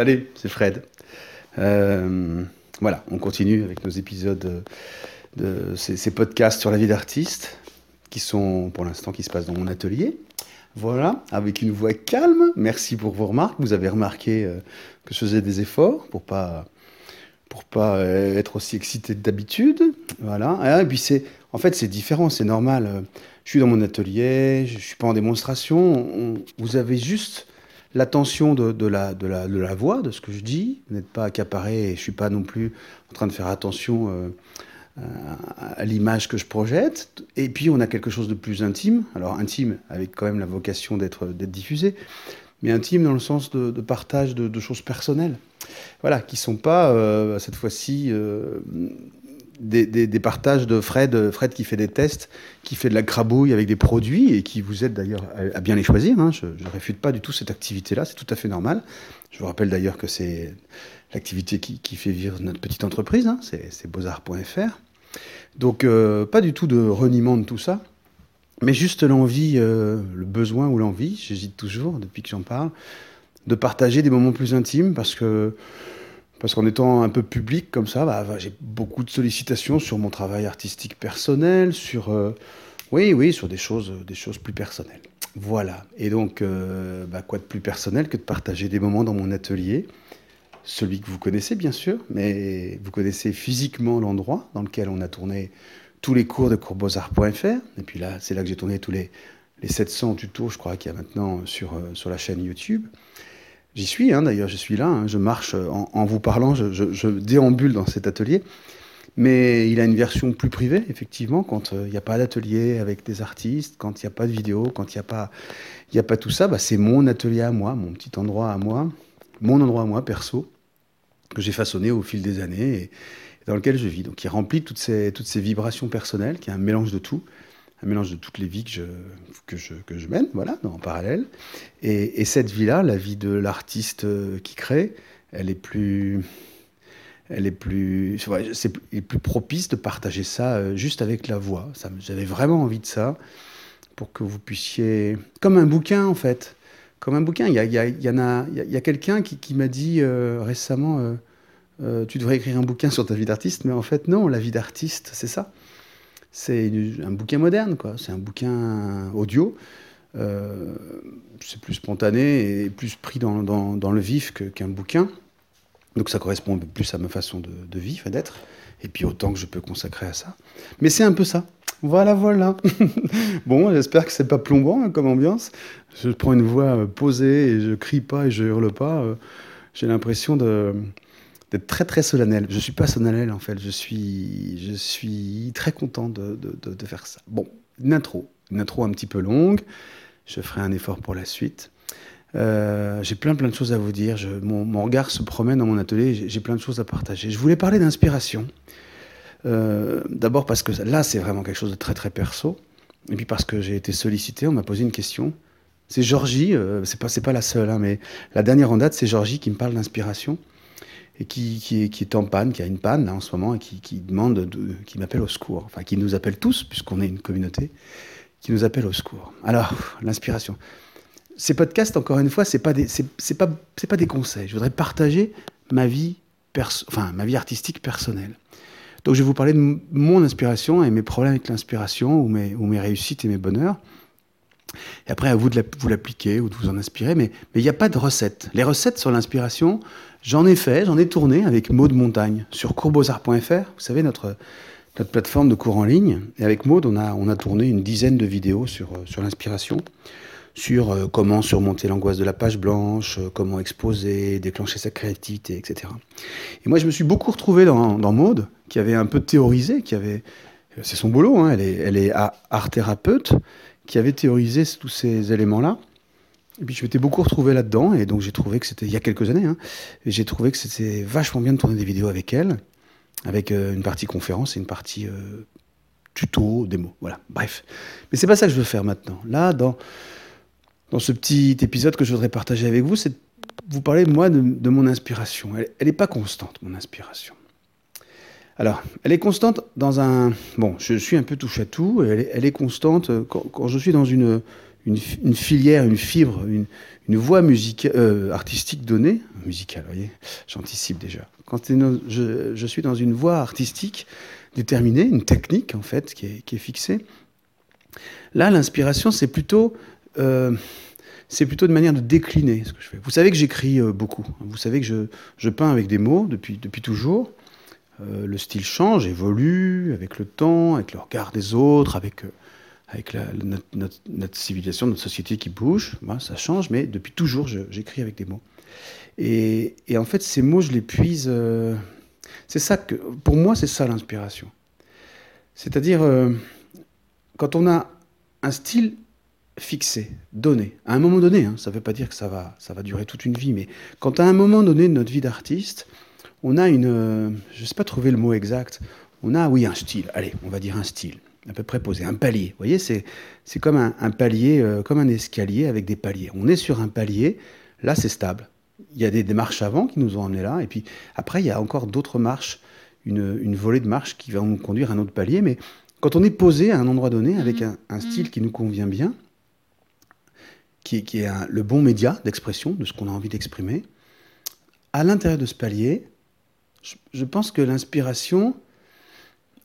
Salut, c'est Fred. Euh, voilà, on continue avec nos épisodes de, ces, podcasts sur la vie d'artiste qui sont pour l'instant qui se passent dans mon atelier. Voilà, avec une voix calme. Merci pour vos remarques. Vous avez remarqué euh, que je faisais des efforts pour pas pour pas euh, être aussi excité d'habitude. Voilà. Ah, et puis c'est en fait c'est différent, c'est normal. Je suis dans mon atelier, je suis pas en démonstration. vous avez juste l'attention de, la, voix, de ce que je dis. Vous n'êtes pas accaparé et je ne suis pas non plus en train de faire attention euh, à, l'image que je projette. Et puis on a quelque chose de plus intime. Alors intime avec quand même la vocation d'être diffusé, mais intime dans le sens de, partage de, choses personnelles. Voilà, qui ne sont pas euh, cette fois-ci euh, des, partages de Fred, Fred qui fait des tests, qui fait de la crabouille avec des produits et qui vous aide d'ailleurs à, bien les choisir. Hein. Je ne réfute pas du tout cette activité-là, c'est tout à fait normal. Je vous rappelle d'ailleurs que c'est l'activité qui, fait vivre notre petite entreprise, hein. c'est beauxarts.fr. Donc euh, pas du tout de reniement de tout ça, mais juste l'envie, euh, le besoin ou l'envie, j'hésite toujours depuis que j'en parle, de partager des moments plus intimes parce que parce qu'en étant un peu public comme ça, bah, j'ai beaucoup de sollicitations sur mon travail artistique personnel, sur euh, oui, oui, sur des choses, des choses plus personnelles. Voilà. Et donc, euh, bah, quoi de plus personnel que de partager des moments dans mon atelier, celui que vous connaissez bien sûr, mais vous connaissez physiquement l'endroit dans lequel on a tourné tous les cours de coursbeaux-arts.fr. Et puis là, c'est là que j'ai tourné tous les, les 700 tutos, je crois, qu'il y a maintenant sur, euh, sur la chaîne YouTube. J'y suis, hein, d'ailleurs, je suis là, hein. je marche en, vous parlant, je, déambule dans cet atelier. Mais il a une version plus privée, effectivement, quand euh, il n'y a pas d'atelier avec des artistes, quand il n'y a pas de vidéo, quand il n'y a, pas, tout ça, bah, c'est mon atelier à moi, mon petit endroit à moi, mon endroit à moi, perso, que j'ai façonné au fil des années et, dans lequel je vis. Donc il remplit toutes ces vibrations personnelles, qui est un mélange de tout un mélange de toutes les vies que je, que je, que je mène, voilà, en parallèle. Et, cette vie-là, la vie de l'artiste euh, qui crée, elle est plus, elle est plus, c'est plus propice de partager ça euh, juste avec la voix. J'avais vraiment envie de ça pour que vous puissiez, comme un bouquin en fait, comme un bouquin. Il y, a, y, a, y a, quelqu'un qui, qui m'a dit euh, récemment, tu devrais écrire un bouquin sur ta vie d'artiste, mais en fait non, la vie d'artiste, c'est ça c'est un bouquin moderne, quoi. C'est un bouquin audio. Euh, c'est plus spontané et plus pris dans, le vif qu'un bouquin. Donc ça correspond plus à ma façon de, de vivre et d'être. Et puis autant que je peux consacrer à ça. Mais c'est un peu ça. Voilà, voilà. bon, j'espère que c'est pas plombant hein, comme ambiance. Je prends une voix posée et je crie pas et je hurle pas. Euh, j'ai l'impression de d'être très très solennel. Je suis pas solennel en fait, je suis, je suis très content de, de, de, faire ça. Bon, une intro, une intro un petit peu longue, je ferai un effort pour la suite. Euh, j'ai plein plein de choses à vous dire, mon, regard se promène dans mon atelier, j'ai plein de choses à partager. Je voulais parler d'inspiration. Euh, D'abord parce que là c'est vraiment quelque chose de très très perso, et puis parce que j'ai été sollicité, on m'a posé une question. C'est Georgie, euh, c'est pas, pas la seule, hein, mais la dernière en date, c'est Georgie qui me parle d'inspiration et qui, est, en panne, qui a une panne en ce moment et qui, demande, de, qui m'appelle au secours, enfin qui nous appelle tous, puisqu'on est une communauté, qui nous appelle au secours. Alors, l'inspiration. Ces podcasts, encore une fois, c'est pas des, pas, pas des conseils. Je voudrais partager ma vie, perso, enfin ma vie artistique personnelle. Donc, je vais vous parler de mon inspiration et mes problèmes avec l'inspiration ou mes, ou mes réussites et mes bonheurs. Et après, à vous de vous l'appliquer ou de vous en inspirer, mais il n'y a pas de recette. Les recettes sur l'inspiration, j'en ai fait, j'en ai tourné avec Maud Montagne sur courbosart.fr, vous savez, notre, plateforme de cours en ligne. Et avec Maud, on a, tourné une dizaine de vidéos sur, euh, l'inspiration, sur euh, comment surmonter l'angoisse de la page blanche, euh, comment exposer, déclencher sa créativité, etc. Et moi, je me suis beaucoup retrouvé dans, dans Maud, qui avait un peu théorisé, qui avait... C'est son boulot, hein, elle est, elle est art thérapeute, qui avait théorisé tous ces éléments-là. Et puis je m'étais beaucoup retrouvé là-dedans, et donc j'ai trouvé que c'était il y a quelques années, hein, et j'ai trouvé que c'était vachement bien de tourner des vidéos avec elle, avec euh, une partie conférence et une partie euh, tuto, démo, voilà, bref. Mais c'est pas ça que je veux faire maintenant. Là, dans, dans ce petit épisode que je voudrais partager avec vous, c'est vous parler, moi, de, mon inspiration. Elle n'est pas constante, mon inspiration. Alors, elle est constante dans un... Bon, je suis un peu touche à tout, elle est, constante quand, quand, je suis dans une, une, filière, une fibre, une, voix musicale, artistique donnée, musicale, vous voyez, j'anticipe déjà. Quand je, je, suis dans une voie artistique déterminée, une technique en fait qui est, qui est fixée, là l'inspiration c'est plutôt c'est plutôt de manière de décliner ce que je fais. Vous savez que j'écris euh, beaucoup. Vous savez que je, je, peins avec des mots depuis, depuis toujours. Euh, le style change, évolue avec le temps, avec le regard des autres, avec, euh, notre, civilisation, notre société qui bouge. ça change, mais depuis toujours, j'écris avec des mots. Et, en fait, ces mots, je les puise. c'est ça que, pour moi, c'est ça l'inspiration. C'est-à-dire, quand on a un style fixé, donné. À un moment donné, hein, ça ne veut pas dire que ça va, ça va durer toute une vie, mais quand à un moment donné de notre vie d'artiste, on a une, euh, je ne sais pas trouver le mot exact, on a, oui, un style, allez, on va dire un style, à peu près posé, un palier. Vous voyez, c'est, comme un, palier, euh, comme un escalier avec des paliers. On est sur un palier, là c'est stable. Il y a des, marches avant qui nous ont emmenés là, et puis après il y a encore d'autres marches, une, une volée de marches qui va nous conduire à un autre palier, mais quand on est posé à un endroit donné avec mmh. un, style mmh. qui nous convient bien, qui, est le bon média d'expression de ce qu'on a envie d'exprimer. À l'intérieur de ce palier, je, pense que l'inspiration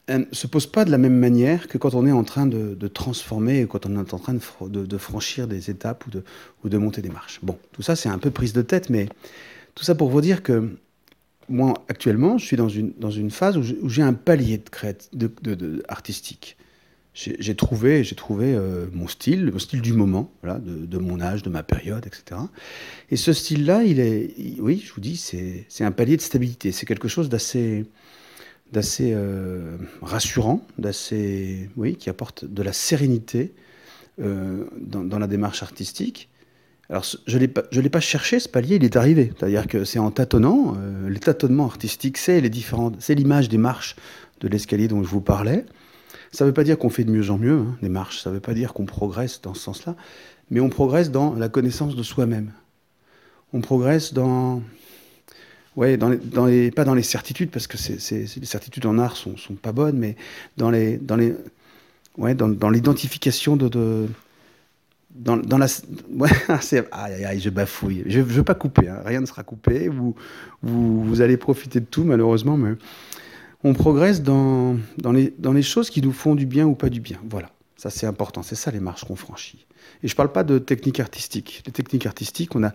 ne se pose pas de la même manière que quand on est en train de, transformer, quand on est en train de, franchir des étapes ou de, de monter des marches. Bon, tout ça c'est un peu prise de tête, mais tout ça pour vous dire que moi actuellement, je suis dans une, phase où j'ai un palier de, de, artistique j'ai trouvé, trouvé euh, mon style, mon style du moment, voilà, de, mon âge, de ma période, etc. Et ce style-là, il est, oui, je vous dis, c'est un palier de stabilité. C'est quelque chose d'assez, euh, rassurant, d'assez, oui, qui apporte de la sérénité euh, dans, la démarche artistique. Alors, je ne l'ai pas cherché, ce palier, il est arrivé. C'est-à-dire que c'est en tâtonnant. les tâtonnements artistiques, c'est l'image des marches de l'escalier dont je vous parlais. Ça ne veut pas dire qu'on fait de mieux en mieux, hein, marches, ça ne veut pas dire qu'on progresse dans ce sens-là, mais on progresse dans la connaissance de soi-même. On progresse dans... Ouais, dans les, pas dans les certitudes, parce que les certitudes en art sont, sont pas bonnes, mais dans les, dans les, ouais, dans, l'identification de, de dans, la. Ouais, aïe, aïe, je bafouille. Je ne veux pas couper, hein, rien ne sera coupé. Vous, vous, vous, allez profiter de tout, malheureusement, mais on progresse dans, dans, les, dans les choses qui nous font du bien ou pas du bien. Voilà, ça c'est important, c'est ça les marches qu'on franchit. Et je ne parle pas de techniques artistiques. Les techniques artistiques, on, a,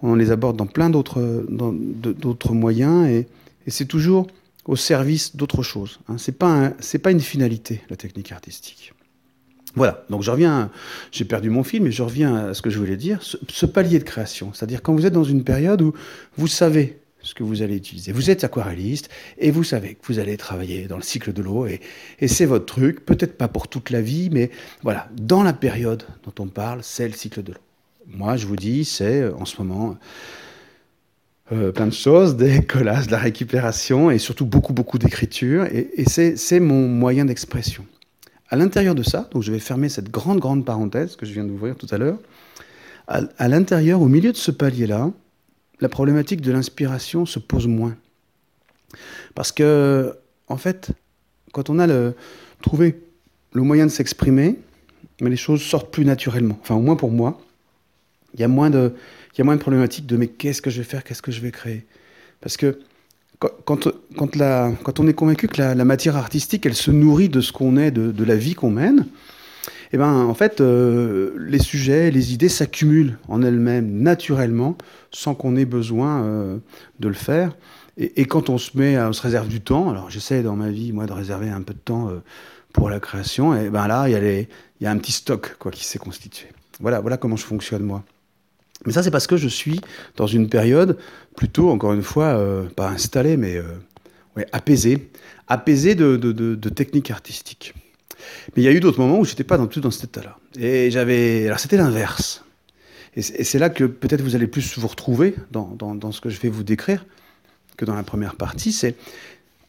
on les aborde dans plein d'autres, moyens et, c'est toujours au service d'autre chose. Hein. Ce n'est pas, pas une finalité, la technique artistique. Voilà, donc je reviens, j'ai perdu mon fil, mais je reviens à ce que je voulais dire, ce palier de création. C'est-à-dire quand vous êtes dans une période où vous savez ce que vous allez utiliser. Vous êtes aquarelliste et vous savez que vous allez travailler dans le cycle de l'eau et, c'est votre truc, peut-être pas pour toute la vie, mais voilà, dans la période dont on parle, c'est le cycle de l'eau. Moi, je vous dis, c'est euh, en ce moment euh, plein de choses, des collages, de la récupération et surtout beaucoup, beaucoup d'écriture et, c'est mon moyen d'expression. À l'intérieur de ça, donc je vais fermer cette grande, grande parenthèse que je viens d'ouvrir tout à l'heure, à l'intérieur, au milieu de ce palier-là, la problématique de l'inspiration se pose moins. Parce que, en fait, quand on a trouvé le moyen de s'exprimer, mais les choses sortent plus naturellement. Enfin, au moins pour moi, il y a moins de, il y a moins de problématiques de mais qu'est-ce que je vais faire, qu'est-ce que je vais créer? Parce que quand, quand, la, quand on est convaincu que la, matière artistique, elle se nourrit de ce qu'on est, de la vie qu'on mène, eh ben, en fait, euh, les sujets, les idées s'accumulent en elles-mêmes naturellement, sans qu'on ait besoin euh, de le faire. Et, quand on se met, on se réserve du temps. Alors, j'essaie dans ma vie, moi, de réserver un peu de temps euh, pour la création. Et ben là, il y, a un petit stock quoi qui s'est constitué. Voilà, voilà comment je fonctionne moi. Mais ça, c'est parce que je suis dans une période plutôt, encore une fois, pas installée, mais ouais, apaisée, apaisée de, de, de techniques artistiques. Mais il y a eu d'autres moments où j'étais pas dans tout dans cet état-là. Et j'avais, alors c'était l'inverse. Et c'est là que peut-être vous allez plus vous retrouver dans, dans, ce que je vais vous décrire que dans la première partie. C'est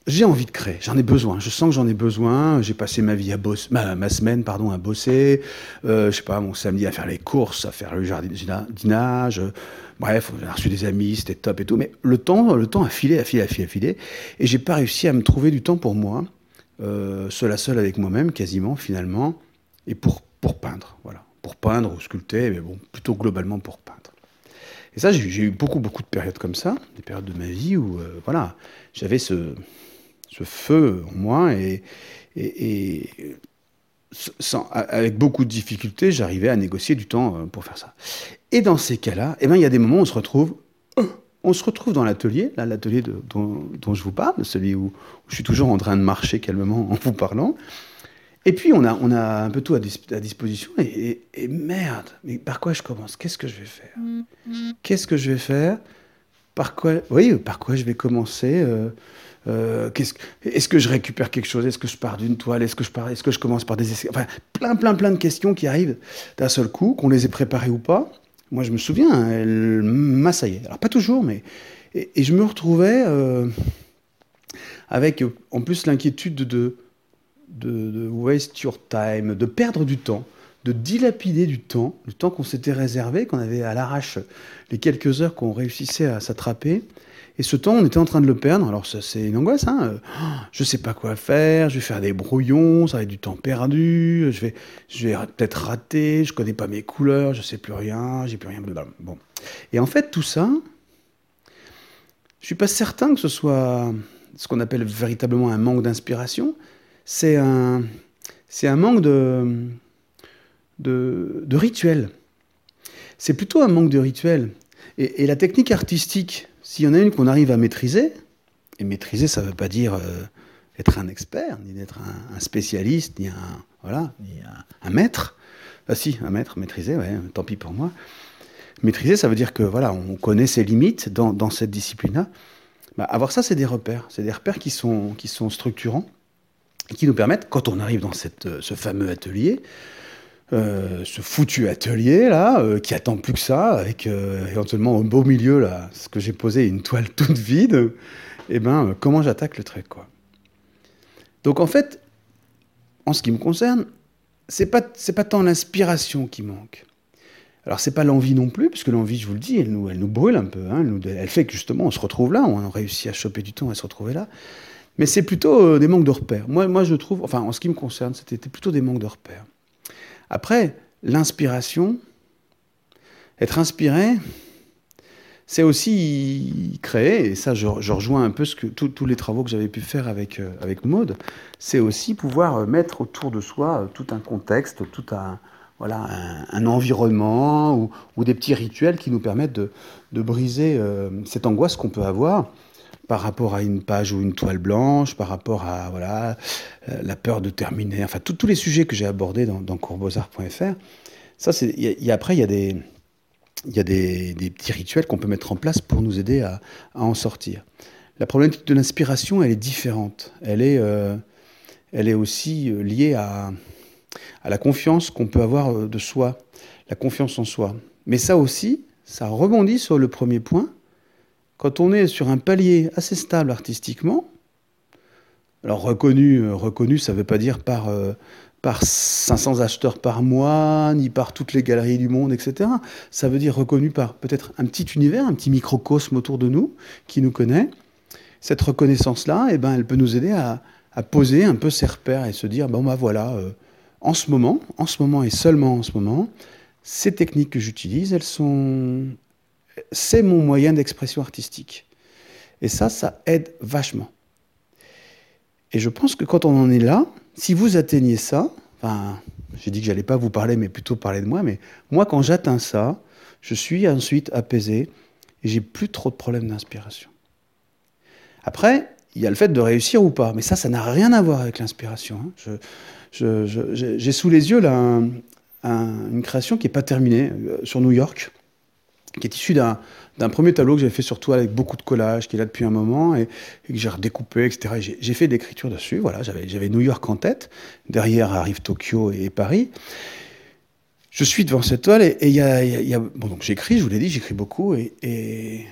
j'ai envie de créer, j'en ai besoin. Je sens que j'en ai besoin. J'ai passé ma vie à bosser, ma, semaine, pardon, à bosser. Euh, je sais pas, mon samedi à faire les courses, à faire le jardinage. bref, j'ai reçu des amis, c'était top et tout. Mais le temps, le temps a filé, a filé, a filé, a filé. Et j'ai pas réussi à me trouver du temps pour moi seul à seul avec moi-même, quasiment, finalement, et pour, pour peindre, voilà. pour peindre ou sculpter, mais bon, plutôt globalement pour peindre. Et ça, j'ai eu beaucoup, beaucoup de périodes comme ça, des périodes de ma vie où, euh, voilà, j'avais ce, ce, feu en moi et, sans, avec beaucoup de difficultés, j'arrivais à négocier du temps euh, pour faire ça. Et dans ces cas-là, eh ben, il y a des moments où on se retrouve, on se retrouve dans l'atelier, là, l'atelier dont, dont, je vous parle, celui où, où, je suis toujours en train de marcher calmement en vous parlant. Et puis, on a, on a un peu tout à, à disposition. Et, et, merde, mais par quoi je commence? Qu'est-ce que je vais faire? Qu'est-ce que je vais faire? Par quoi Oui, par quoi je vais commencer euh, euh, Est-ce est que je récupère quelque chose? Est-ce que je pars d'une toile? Est-ce que je pars Est-ce que je commence par des essais? Enfin, plein, plein, plein de questions qui arrivent d'un seul coup, qu'on les ait préparées ou pas. Moi, je me souviens, elle m'assaillait. Alors, pas toujours, mais... Et, je me retrouvais euh, avec, en plus, l'inquiétude de de, waste your time, de perdre du temps, de dilapider du temps, le temps qu'on s'était réservé, qu'on avait à l'arrache les quelques heures qu'on réussissait à s'attraper. Et ce temps, on était en train de le perdre. Alors, c'est une angoisse. Hein je sais pas quoi faire. Je vais faire des brouillons. Ça va être du temps perdu. Je vais, je vais peut-être rater. Je connais pas mes couleurs. Je sais plus rien. J'ai plus rien. Bon. Et en fait, tout ça, je suis pas certain que ce soit ce qu'on appelle véritablement un manque d'inspiration c'est un, c'est un manque de, de, de rituel. C'est plutôt un manque de rituel. Et, la technique artistique, s'il y en a une qu'on arrive à maîtriser, et maîtriser, ça ne veut pas dire euh, être un expert, ni d'être un, spécialiste, ni un, voilà, ni un, maître. Ah si, un maître, maîtriser, tant pis pour moi. Maîtriser, ça veut dire que voilà, on connaît ses limites dans, cette discipline-là. Bah, avoir ça, c'est des repères. C'est des repères qui sont, structurants qui nous permettent, quand on arrive dans euh, ce fameux atelier, euh, ce foutu atelier là, euh, qui attend plus que ça, avec éventuellement au beau milieu là, ce que j'ai posé, une toile toute vide, et eh ben comment j'attaque le trait quoi. Donc en fait, en ce qui me concerne, c'est pas c'est pas tant l'inspiration qui manque. Alors c'est pas l'envie non plus, puisque l'envie, je vous le dis, elle nous, elle nous brûle un peu. Hein, elle, fait que justement on se retrouve là, on a réussi à choper du temps à se retrouver là. Mais c'est plutôt euh, des manques de repères. Moi, moi, je trouve, enfin, en ce qui me concerne, c'était plutôt des manques de repères. Après, l'inspiration, être inspiré, c'est aussi créer, et ça, je, rejoins un peu ce tous les travaux que j'avais pu faire avec, euh, avec Maude, c'est aussi pouvoir euh, mettre autour de soi tout un contexte, tout un, voilà, un, environnement ou, des petits rituels qui nous permettent de briser cette angoisse qu'on peut avoir par rapport à une page ou une toile blanche, par rapport à voilà, euh, la peur de terminer, enfin tous les sujets que j'ai abordés dans, dans. Ça, c'est, après, il y a des, y a des, des petits rituels qu'on peut mettre en place pour nous aider à, à, en sortir. La problématique de l'inspiration, elle est différente. Elle est, euh, elle est aussi euh, liée à, à la confiance qu'on peut avoir de soi, la confiance en soi. Mais ça aussi, ça rebondit sur le premier point, quand on est sur un palier assez stable artistiquement, alors reconnu, euh, reconnu ça ne veut pas dire par, euh, par 500 acheteurs par mois, ni par toutes les galeries du monde, etc. Ça veut dire reconnu par peut-être un petit univers, un petit microcosme autour de nous, qui nous connaît. Cette reconnaissance-là, eh ben, elle peut nous aider à, poser un peu ses repères et se dire, bon bah voilà, euh, en ce moment, en ce moment et seulement en ce moment, ces techniques que j'utilise, elles sont, c'est mon moyen d'expression artistique. Et ça, ça aide vachement. Et je pense que quand on en est là, si vous atteignez ça, enfin, j'ai dit que j'allais pas vous parler, mais plutôt parler de moi, mais moi, quand j'atteins ça, je suis ensuite apaisé et j'ai plus trop de problèmes d'inspiration. Après, il y a le fait de réussir ou pas, mais ça, ça n'a rien à voir avec l'inspiration. Hein. j'ai sous les yeux là, une création qui n'est pas terminée euh, sur New York qui est issu d'un premier tableau que j'avais fait sur toile avec beaucoup de collages, qui est là depuis un moment, et, que j'ai redécoupé, etc. J'ai fait l'écriture dessus, voilà, j'avais New York en tête, derrière arrive Tokyo et Paris. Je suis devant cette toile, et Bon, donc j'écris, je vous l'ai dit, j'écris beaucoup, et,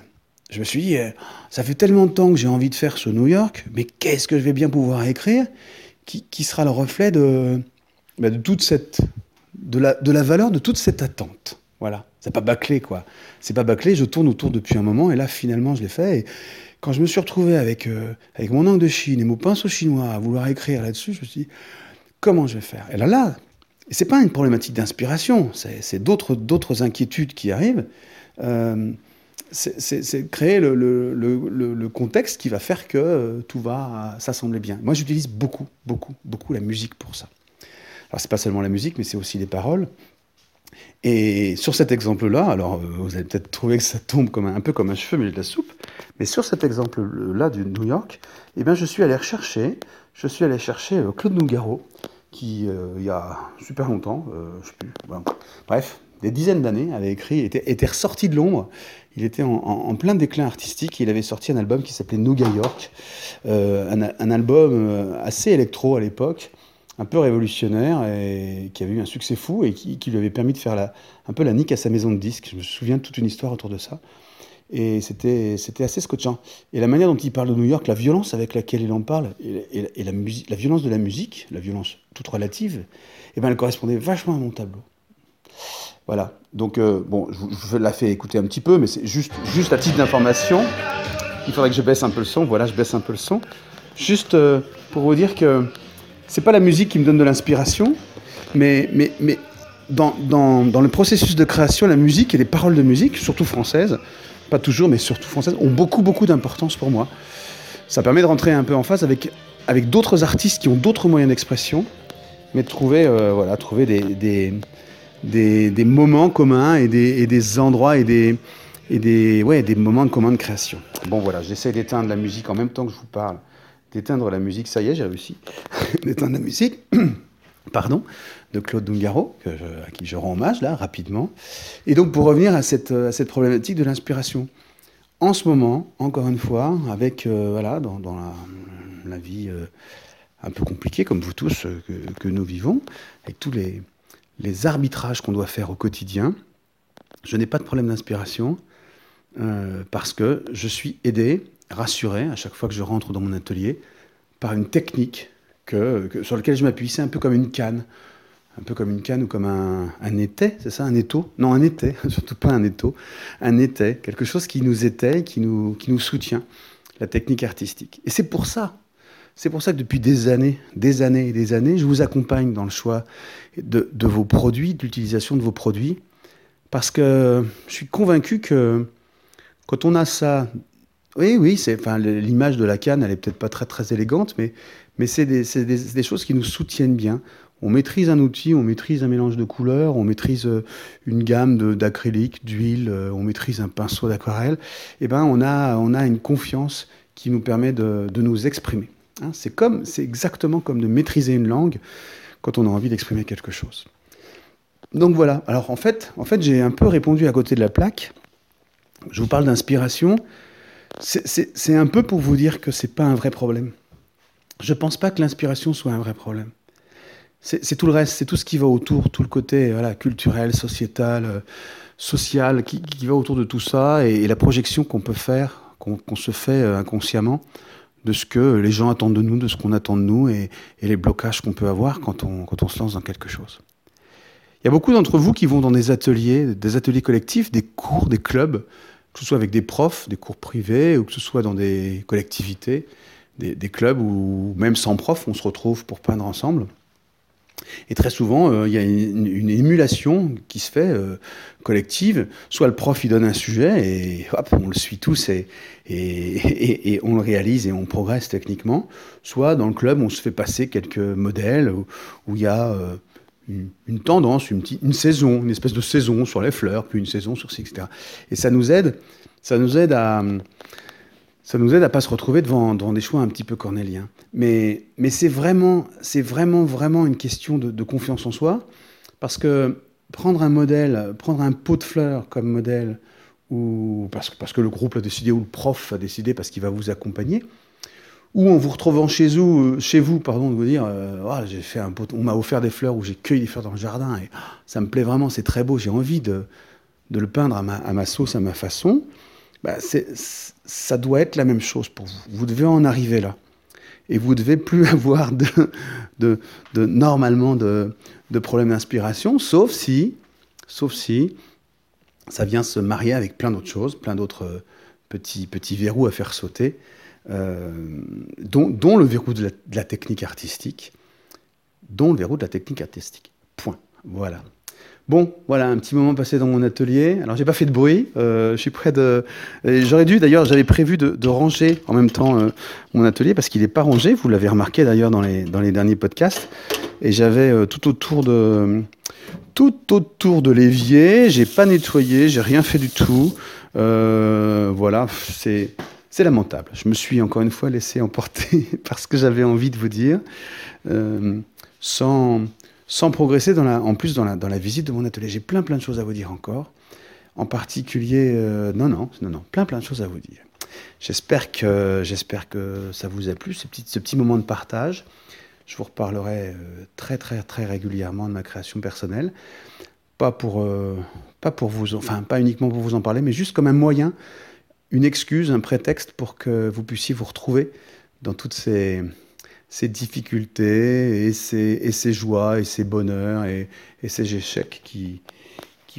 je me suis dit, eh, ça fait tellement de temps que j'ai envie de faire ce New York, mais qu'est-ce que je vais bien pouvoir écrire qui, qui sera le reflet de, bah, de toute cette... De la, de la valeur de toute cette attente. Voilà. C'est pas bâclé, quoi. C'est pas bâclé, je tourne autour depuis un moment, et là, finalement, je l'ai fait. Et quand je me suis retrouvé avec, euh, avec mon angle de Chine et mon pinceau chinois à vouloir écrire là-dessus, je me suis dit, comment je vais faire? Et là, là, c'est pas une problématique d'inspiration, c'est d'autres, inquiétudes qui arrivent. Euh, c'est créer le, le, le, le, contexte qui va faire que euh, tout va s'assembler bien. Moi, j'utilise beaucoup, beaucoup, beaucoup la musique pour ça. Alors, c'est pas seulement la musique, mais c'est aussi les paroles. Et sur cet exemple-là, alors euh, vous allez peut-être trouver que ça tombe comme un, un peu comme un cheveu mais de la soupe, mais sur cet exemple-là du New York, eh bien, je suis allé rechercher, je suis allé chercher Claude Nougaro, qui, euh, il y a super longtemps, euh, je sais plus, bref, des dizaines d'années, avait écrit, était, était ressorti de l'ombre. Il était en, plein déclin artistique. Il avait sorti un album qui s'appelait Nougat York, euh, un, album assez électro à l'époque, un peu révolutionnaire et qui avait eu un succès fou et qui, lui avait permis de faire un peu la nique à sa maison de disques. Je me souviens de toute une histoire autour de ça. Et c'était, assez scotchant. Et la manière dont il parle de New York, la violence avec laquelle il en parle, et, la, la violence de la musique, la violence toute relative, eh ben, elle correspondait vachement à mon tableau. Voilà. Donc, euh, bon, je vous la fais écouter un petit peu, mais c'est juste, juste à titre d'information. Il faudrait que je baisse un peu le son. Voilà, je baisse un peu le son. Juste euh, pour vous dire que c'est pas la musique qui me donne de l'inspiration, mais, mais, mais dans, dans, le processus de création, la musique et les paroles de musique, surtout françaises, pas toujours, mais surtout françaises, ont beaucoup, beaucoup d'importance pour moi. Ça permet de rentrer un peu en phase avec, avec d'autres artistes qui ont d'autres moyens d'expression, mais de trouver, euh, voilà, trouver des, des, des, des, moments communs et des, des endroits et des, et des, ouais, des moments de commun de création. Bon voilà, j'essaie d'éteindre la musique en même temps que je vous parle. D'éteindre la musique, ça y est, j'ai réussi. d'éteindre la musique. Pardon de Claude Dungaro, à qui je rends hommage là rapidement. Et donc pour revenir à cette, à cette problématique de l'inspiration. En ce moment, encore une fois, avec euh, voilà, dans, la, vie euh, un peu compliquée, comme vous tous, euh, que, que, nous vivons, avec tous les, les arbitrages qu'on doit faire au quotidien, je n'ai pas de problème d'inspiration parce que je suis aidé, rassuré à chaque fois que je rentre dans mon atelier par une technique que, sur laquelle je m'appuie. C'est un peu comme une canne un peu comme une canne ou comme un, un étai, c'est ça, un étau? Non, un étai, surtout pas un étau, un étai, quelque chose qui nous étaye, qui nous, qui nous soutient, la technique artistique. Et c'est pour ça, c'est pour ça que depuis des années, des années et des années, je vous accompagne dans le choix de, de vos produits, de l'utilisation de vos produits, parce que je suis convaincu que quand on a ça, oui, oui, l'image de la canne, elle est peut-être pas très élégante, mais, c'est des, choses qui nous soutiennent bien on maîtrise un outil, on maîtrise un mélange de couleurs, on maîtrise euh, une gamme d'acrylique, d'huile, euh, on maîtrise un pinceau d'aquarelle, et eh ben on a, une confiance qui nous permet de, nous exprimer. Hein. c'est exactement comme de maîtriser une langue quand on a envie d'exprimer quelque chose. Donc voilà. Alors en fait, j'ai un peu répondu à côté de la plaque. Je vous parle d'inspiration. C'est un peu pour vous dire que c'est pas un vrai problème. Je pense pas que l'inspiration soit un vrai problème c'est tout le reste, c'est tout ce qui va autour, tout le côté culturel, sociétal, euh, social, qui, qui, va autour de tout ça, et, la projection qu'on peut faire, qu'on se fait euh, inconsciemment, de ce que les gens attendent de nous, de ce qu'on attend de nous, et, et les blocages qu'on peut avoir quand on, quand on se lance dans quelque chose. Il y a beaucoup d'entre vous qui vont dans des ateliers, des ateliers collectifs, des cours, des clubs, que ce soit avec des profs, des cours privés, ou que ce soit dans des collectivités, des, clubs où même sans prof, on se retrouve pour peindre ensemble. Et très souvent, euh, il y a une, émulation qui se fait euh, collective. Soit le prof il donne un sujet et hop, on le suit tous et, et, et, on le réalise et on progresse techniquement. Soit dans le club, on se fait passer quelques modèles où, il y a euh, une, tendance, une, une, saison, une espèce de saison sur les fleurs, puis une saison sur ci, etc. Et ça nous aide, ça nous aide à ça nous aide à pas se retrouver devant, des choix un petit peu cornéliens. Mais, mais c'est vraiment, c'est vraiment, vraiment une question de, confiance en soi, parce que prendre un modèle, prendre un pot de fleurs comme modèle, ou parce, parce que le groupe a décidé, ou le prof a décidé parce qu'il va vous accompagner, ou en vous retrouvant chez vous, chez vous pardon, de vous dire, euh, oh, j'ai fait un pot, on m'a offert des fleurs ou j'ai cueilli des fleurs dans le jardin et ça me plaît vraiment, c'est très beau, j'ai envie de, le peindre à ma, sauce, à ma façon. Bah, ça doit être la même chose pour vous. Vous devez en arriver là. Et vous ne devez plus avoir normalement de, problèmes d'inspiration, sauf si, sauf si ça vient se marier avec plein d'autres choses, plein d'autres petits, petits verrous à faire sauter, euh, dont, dont, le verrou de la, technique artistique, dont le verrou de la technique artistique. Point. Voilà. Bon, voilà, un petit moment passé dans mon atelier. Alors, j'ai pas fait de bruit. Euh, je suis près de. J'aurais dû, d'ailleurs, j'avais prévu de, ranger en même temps euh, mon atelier parce qu'il n'est pas rangé. Vous l'avez remarqué d'ailleurs dans les, dans les derniers podcasts. Et j'avais euh, tout autour de. Tout autour de l'évier, j'ai pas nettoyé, j'ai rien fait du tout. voilà, c'est c'est lamentable. Je me suis encore une fois laissé emporter par ce que j'avais envie de vous dire, sans, sans progresser en plus dans la, dans la visite de mon atelier. J'ai plein plein de choses à vous dire encore. En particulier, euh, non, non, non, non, plein plein de choses à vous dire. J'espère que, j'espère que ça vous a plu, ce petit, ce petit moment de partage. Je vous reparlerai euh, très très très régulièrement de ma création personnelle. Pas pour, euh, pas pour vous, enfin pas uniquement pour vous en parler, mais juste comme un moyen, une excuse, un prétexte pour que vous puissiez vous retrouver dans toutes ces, difficultés et ces, joies et ces bonheurs et, ces échecs qui,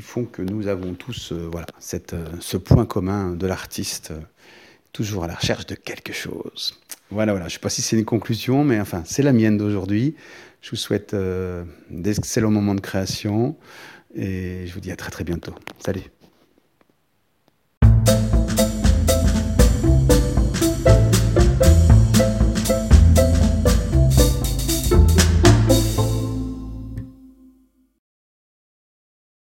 font que nous avons tous euh, voilà, euh, ce point commun de l'artiste, euh, toujours à la recherche de quelque chose. Voilà, voilà. Je ne sais pas si c'est une conclusion, mais enfin, c'est la mienne d'aujourd'hui. Je vous souhaite d'excellents moments de création et je vous dis à très très bientôt. Salut